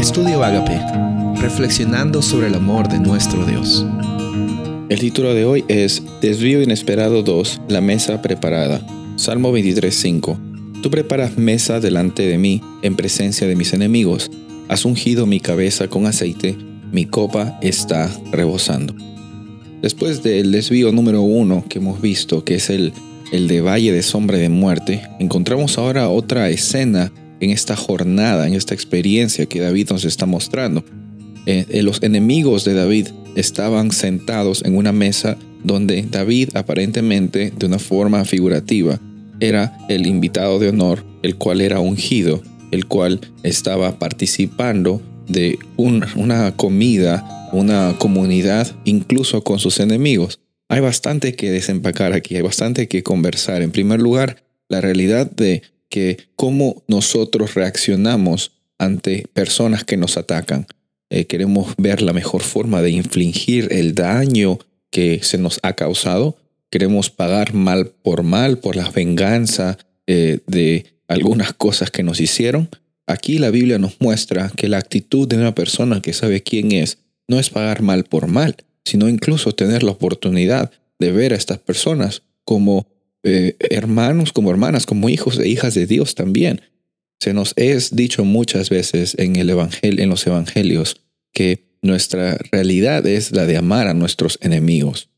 Estudio Agape, reflexionando sobre el amor de nuestro Dios. El título de hoy es Desvío Inesperado 2, la mesa preparada. Salmo 23:5. Tú preparas mesa delante de mí en presencia de mis enemigos. Has ungido mi cabeza con aceite, mi copa está rebosando. Después del desvío número uno que hemos visto, que es el, el de Valle de Sombra de Muerte, encontramos ahora otra escena en esta jornada, en esta experiencia que David nos está mostrando. Eh, eh, los enemigos de David estaban sentados en una mesa donde David aparentemente de una forma figurativa era el invitado de honor, el cual era ungido, el cual estaba participando de una comida, una comunidad, incluso con sus enemigos. Hay bastante que desempacar aquí, hay bastante que conversar. En primer lugar, la realidad de que cómo nosotros reaccionamos ante personas que nos atacan. Eh, queremos ver la mejor forma de infligir el daño que se nos ha causado. Queremos pagar mal por mal por la venganza eh, de algunas cosas que nos hicieron. Aquí la Biblia nos muestra que la actitud de una persona que sabe quién es no es pagar mal por mal, sino incluso tener la oportunidad de ver a estas personas como eh, hermanos, como hermanas, como hijos e hijas de Dios también. Se nos es dicho muchas veces en, el en los evangelios que nuestra realidad es la de amar a nuestros enemigos,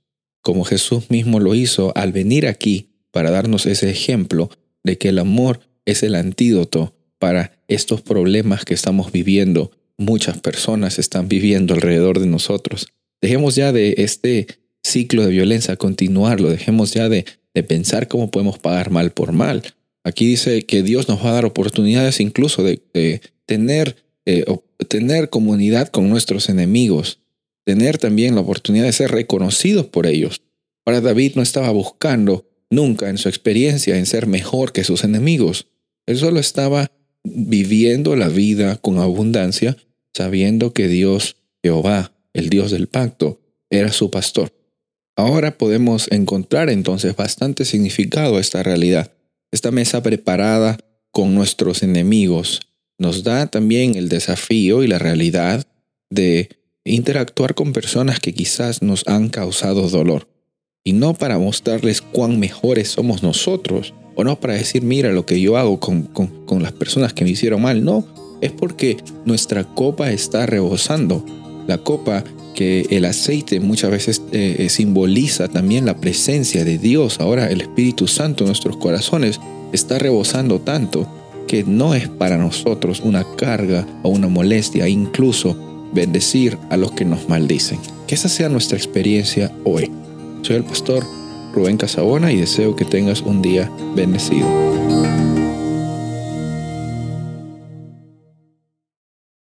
como Jesús mismo lo hizo al venir aquí para darnos ese ejemplo de que el amor es el antídoto para estos problemas que estamos viviendo. Muchas personas están viviendo alrededor de nosotros. Dejemos ya de este ciclo de violencia continuarlo, dejemos ya de de pensar cómo podemos pagar mal por mal. Aquí dice que Dios nos va a dar oportunidades incluso de, tener, eh, tener comunidad con nuestros enemigos, tener también la oportunidad de ser reconocidos por ellos. Ahora David no estaba buscando nunca en su experiencia en ser mejor que sus enemigos. Él solo estaba viviendo la vida con abundancia, sabiendo que Dios, Jehová, el Dios del pacto, era su pastor. Ahora podemos encontrar entonces bastante significado a esta realidad. Esta mesa preparada con nuestros enemigos nos da también el desafío y la realidad de interactuar con personas que quizás nos han causado dolor. Y no para mostrarles cuán mejores somos nosotros, o no para decir, mira lo que yo hago con, con las personas que me hicieron mal, no, es porque nuestra copa está rebosando. La copa que el aceite muchas veces eh, simboliza también la presencia de Dios. Ahora el Espíritu Santo en nuestros corazones está rebosando tanto que no es para nosotros una carga o una molestia, incluso bendecir a los que nos maldicen. Que esa sea nuestra experiencia hoy. Soy el pastor Rubén Casabona y deseo que tengas un día bendecido.